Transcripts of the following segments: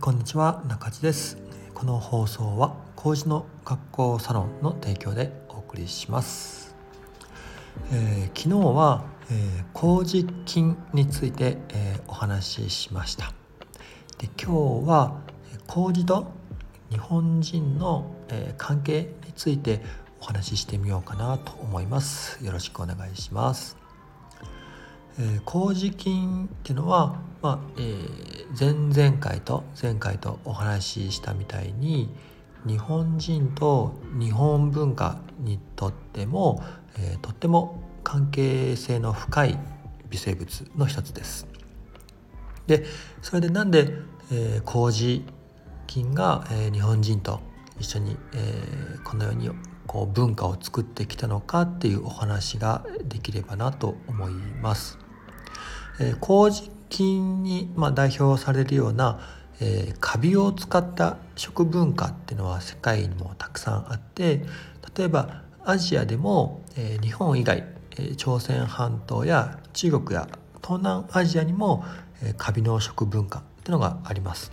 こんにちは中地です。この放送は麹の学校サロンの提供でお送りします、えー、昨日は、えー、麹菌について、えー、お話ししました。で今日は麹と日本人の、えー、関係についてお話ししてみようかなと思います。よろしくお願いします。えー、麹菌っていうのは、まあえー、前々回と前回とお話ししたみたいに日本人と日本文化にとっても、えー、とっても関係性の深い微生物の一つです。でそれでなんで、えー、麹菌が、えー、日本人と一緒に、えー、このようにこう文化を作ってきたのかっていうお話ができればなと思います。えー、麹菌に、まあ、代表されるような、えー、カビを使った食文化っていうのは世界にもたくさんあって例えばアジアでも、えー、日本以外、えー、朝鮮半島や中国や東南アジアにも、えー、カビの食文化っていうのがあります。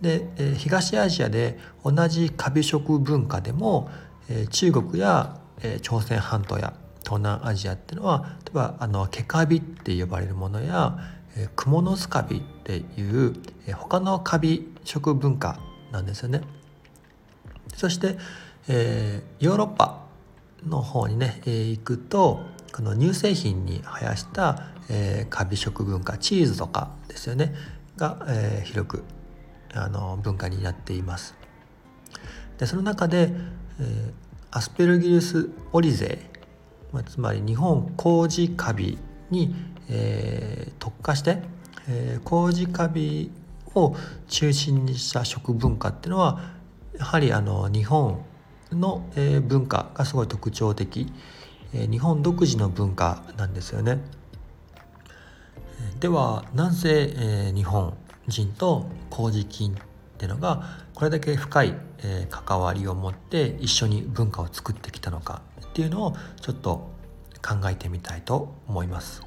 で、えー、東アジアで同じカビ食文化でも、えー、中国や、えー、朝鮮半島や東南アジアっていうのは例えばあの毛カビって呼ばれるものや、え、クモのスカビっていう、えー、他のカビ食文化なんですよね。そして、えー、ヨーロッパの方にね、えー、行くとこの乳製品に生やした、えー、カビ食文化チーズとかですよねが、えー、広くあの文化になっています。でその中で、えー、アスペルギルス・オリゼまあ、つまり日本麹カビに、えー、特化して、えー、麹カビを中心にした食文化っていうのはやはりあの日本の、えー、文化がすごい特徴的、えー、日本独自の文化なんですよね。ではなぜ、えー、日本人と麹菌っていうのがこれだけ深い、え、関わりを持って一緒に文化を作ってきたのかっていうのをちょっと考えてみたいと思います。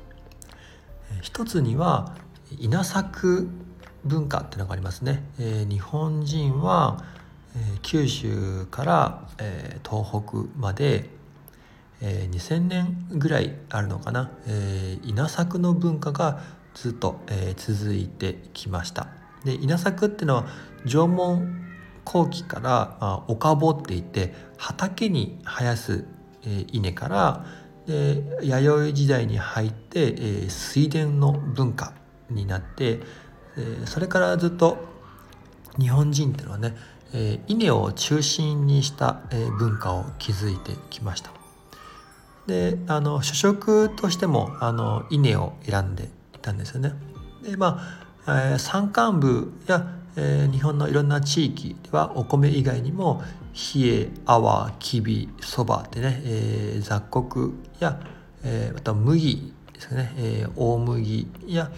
一つには稲作文化っていうのがありますね。え、日本人は、え、九州から、え、東北まで、え、2000年ぐらいあるのかな、え、稲作の文化がずっと、え、続いてきました。で稲作っていうのは縄文後期から、まあ、岡ぼっていって畑に生やすえ稲からで弥生時代に入って、えー、水田の文化になって、えー、それからずっと日本人っていうのはね、えー、稲を中心にした、えー、文化を築いてきました。であの主食としてもあの稲を選んでいたんですよね。でまあ、山間部やえー、日本のいろんな地域ではお米以外にも冷え泡きびそばってね、えー、雑穀や、えー、また麦ですね、えー、大麦や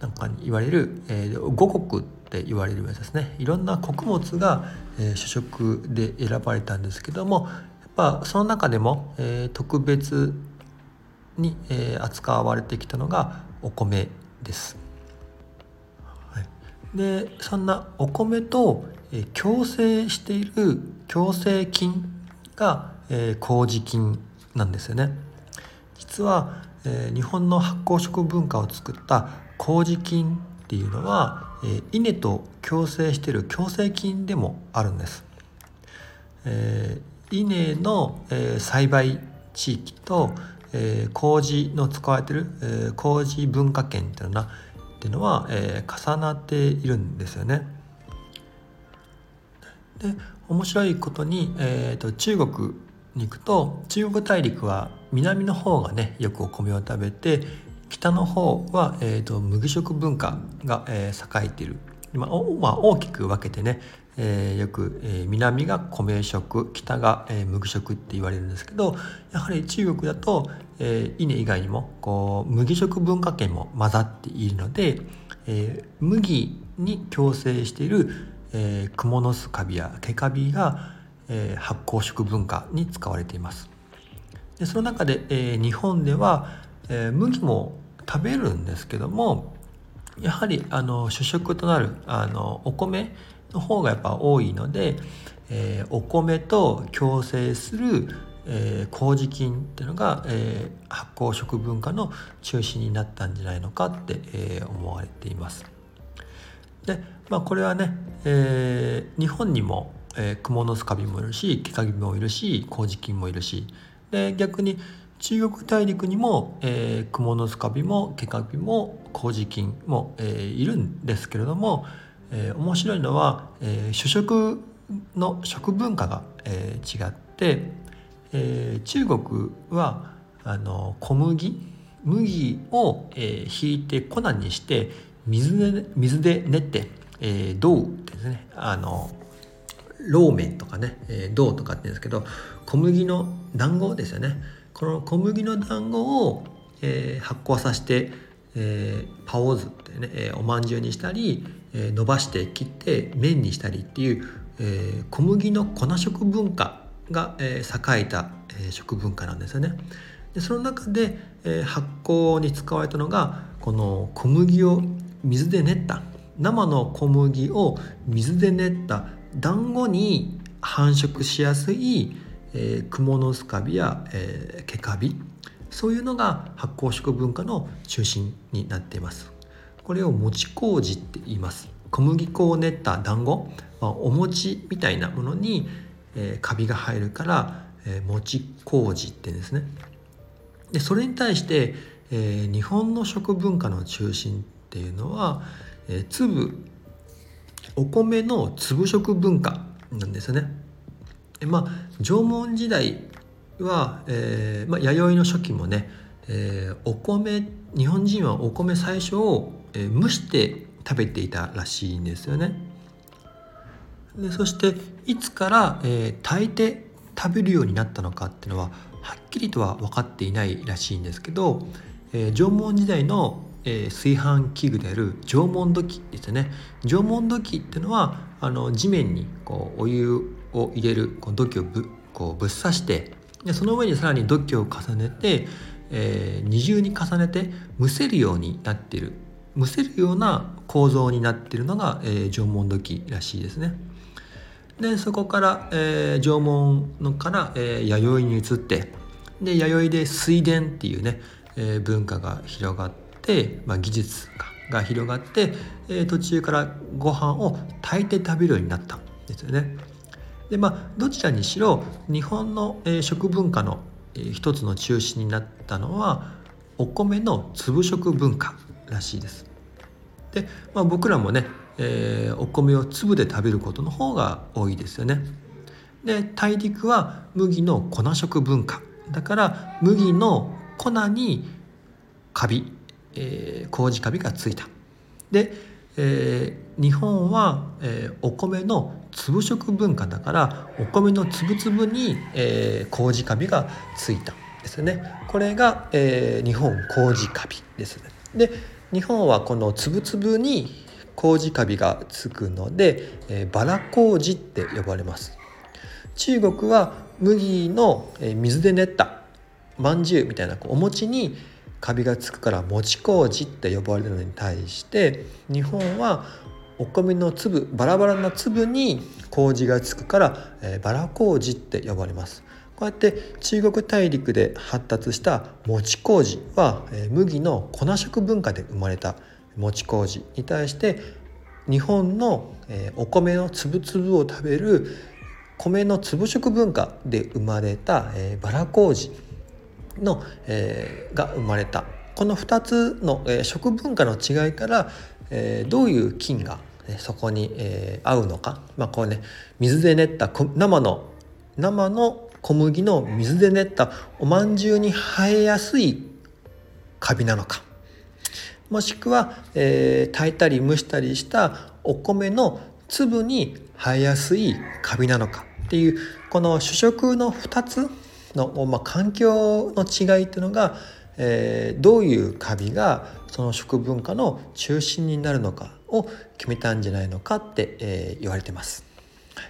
なんかに言われる、えー、五穀って言われるやつですねいろんな穀物が、えー、主食で選ばれたんですけどもやっぱその中でも、えー、特別に、えー、扱われてきたのがお米です。でそんなお米と、共生している共生菌が、えー、麹菌なんですよね。実は、えー、日本の発酵食文化を作った麹菌っていうのは、えー、稲と共生している共生菌でもあるんです、えー、稲の、えー、栽培地域と、えー、麹の使われている、えー、麹文化圏っていうのはっていうのは、えー、重なっているんですよね。で面白いことに、えーと、中国に行くと中国大陸は南の方がねよくお米を食べて北の方は、えーと、麦食文化が、えー、栄えている、まあまあ、大きく分けてね、えー、よく、えー、南が米食北が、えー、麦食って言われるんですけどやはり中国だと、えー、稲以外にもこう麦食文化圏も混ざっているので、えー、麦に共生している、えー、クモの巣カビや毛カビが、えー、発酵食文化に使われています。でその中で、えー、日本では、えー、麦も食べるんですけどもやはりあの主食となるあのお米の方がやっぱ多いので、えー、お米と共生する、えー、麹菌っていうのが、えー、発酵食文化の中心になったんじゃないのかって、えー、思われています。で、まあ、これはね、えー、日本にも、えー、クモのスカビもいるしケカビもいるし麹菌もいるしで逆に中国大陸にも、えー、クモのスカビもケカビも麹菌も、えー、いるんですけれども、えー、面白いのは、えー、主食の食文化が、えー、違って、えー、中国はあの小麦麦を、えー、ひいて粉にして水で水で練って、えー、銅ですね。あのローメンとかね、えー、銅とかって言うんですけど小麦の団子ですよね。この小麦の団子を、えー、発酵させて、えー、パオズってね、えー、おまんじゅうにしたり、伸ばして切って麺にしたりっていう、えー、小麦の粉食文化が、えー、栄えた、えー、食文化なんですよね。でその中で、えー、発酵に使われたのがこの小麦を水で練った生の小麦を水で練った団子に繁殖しやすい、えー、クモのスカビや、えー、ケカビそういうのが発酵食文化の中心になっていますこれを餅麹って言います小麦粉を練った団子、まあ、お餅みたいなものに、えー、カビが入るから、えー、餅麹って言うんですねでそれに対して、えー、日本の食文化の中心っていうのは、えー、粒お米の粒食文化なんですよね。まあ縄文時代は、えーまあ、弥生の初期もね、えー、お米日本人はお米最初を、えー、蒸して食べていたらしいんですよね。でそしていつから、えー、炊いて食べるようになったのかっていうのははっきりとは分かっていないらしいんですけど、えー、縄文時代の、えー、炊飯器具である縄文土器ですね縄文土器っていうのはあの地面にこうお湯を入れるこう土器をぶこうぶっ刺してでその上にさらに土器を重ねて、えー、二重に重ねて蒸せるようになっている蒸せるような構造になっているのが、えー、縄文土器らしいですね。でそこから、えー、縄文のから、えー、弥生に移ってで弥生で水田っていうね、えー、文化が広がって、まあ、技術が広がって、えー、途中からご飯を炊いて食べるようになったんですよね。でまあどちらにしろ日本の、えー、食文化の、えー、一つの中心になったのはお米の粒食文化らしいです。で、まあ、僕らもね、えー、お米を粒で食べることの方が多いですよね。で大陸は麦の粉食文化だから麦の粉にカビ、えー、麹カビがついた。で、えー、日本は、えー、お米の粒食文化だからお米の粒々に、えー、麹カビがついたですねこれが、えー、日本麹カビですねで日本はこの粒々に麹カビがつくので、えー、バラ麹って呼ばれます。中国は麦の水で練ったまんじゅうみたいなお餅にカビがつくから餅麹って呼ばれるのに対して日本はお米の粒バラバラな粒に麹がつくから、えー、バラ麹って呼ばれます。こうやって中国大陸で発達した餅麹は、麦の粉食文化で生まれた餅麹に対して日本の、お米の粒々を食べる米の粒食文化で生まれた、バラ麹の、え、が生まれた。この2つの、え、食文化の違いから、え、どういう菌がそこに、え、合うのか、まあこうね、水で練った生の生の小麦の水で練ったおまんじゅうに生えやすいカビなのかもしくは、えー、炊いたり蒸したりしたお米の粒に生えやすいカビなのかっていうこの主食の2つの、まあ、環境の違いっていうのが、えー、どういうカビがその食文化の中心になるのかを決めたんじゃないのかって、えー、言われてます。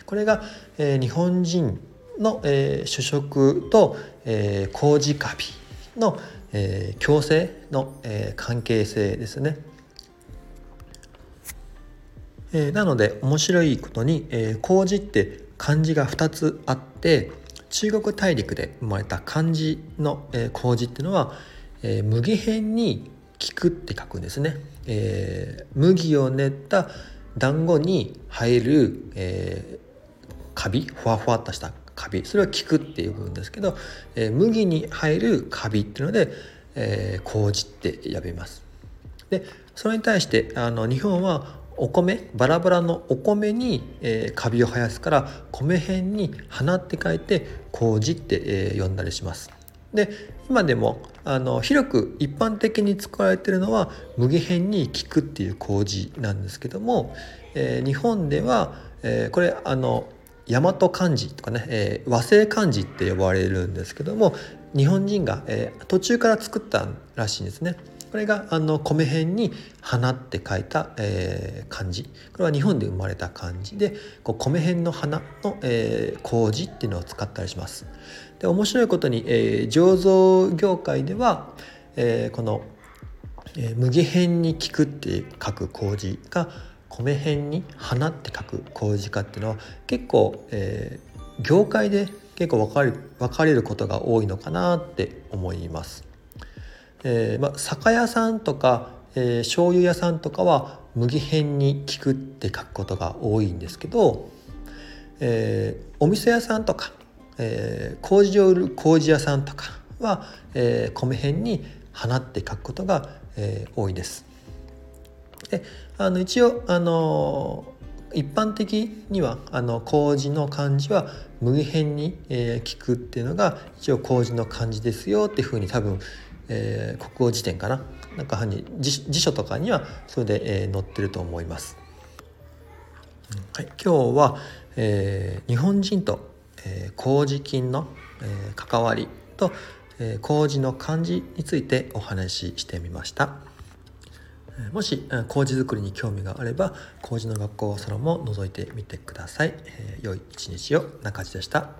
これが、えー、日本人の、えー、主食と、えー、麹カビの、えー、共生の、えー、関係性ですね。えー、なので面白いことに、えー、麹って漢字が2つあって中国大陸で生まれた漢字の、えー、麹っていうのは、えー、麦辺に菊って書くんですね、えー、麦を練った団子に入る、えー、カビふわふわっとしたカビそれは菊っていう部分ですけど、えー、麦に入るカビっていうので、えー、麹って呼びますでそれに対してあの日本はお米バラバラのお米に、えー、カビを生やすから米辺に花って書いて麹って、えー、呼んだりします。で今でもあの広く一般的に使われているのは麦辺に効くっていう麹なんですけども、えー、日本では、えー、これあの大和漢字とかね、えー、和製漢字って呼ばれるんですけども日本人が、えー、途中から作ったらしいんですね。これがあの米辺に「花」って書いた、えー、漢字これは日本で生まれた漢字でこう米辺の花の、えー、麹っていうのを使ったりします。で面白いことに、えー、醸造業界では、えー、この、えー、麦辺に効くって書く麹が米辺に花って書く麹かっていうのは結構、えー、業界で結構分かる分かれることが多いのかなって思います。えーまあ、酒屋さんとか、えー、醤油屋さんとかは麦辺に効くって書くことが多いんですけど、えー、お店屋さんとか、えー、麹を売る麹屋さんとかは、えー、米辺に花って書くことが、えー、多いです。であの一応あの一般的にはあの麹の漢字は麦辺に、えー、聞くっていうのが一応麹の漢字ですよっていうふうに多分えー、国語辞典かな？なんかに辞書とかにはそれで、えー、載ってると思います。はい、今日は、えー、日本人と、えー、麹菌の、えー、関わりと、えー、麹の漢字についてお話ししてみました。もし麹作りに興味があれば麹の学校そのも覗いてみてください、えー、良い一日を。中地でした。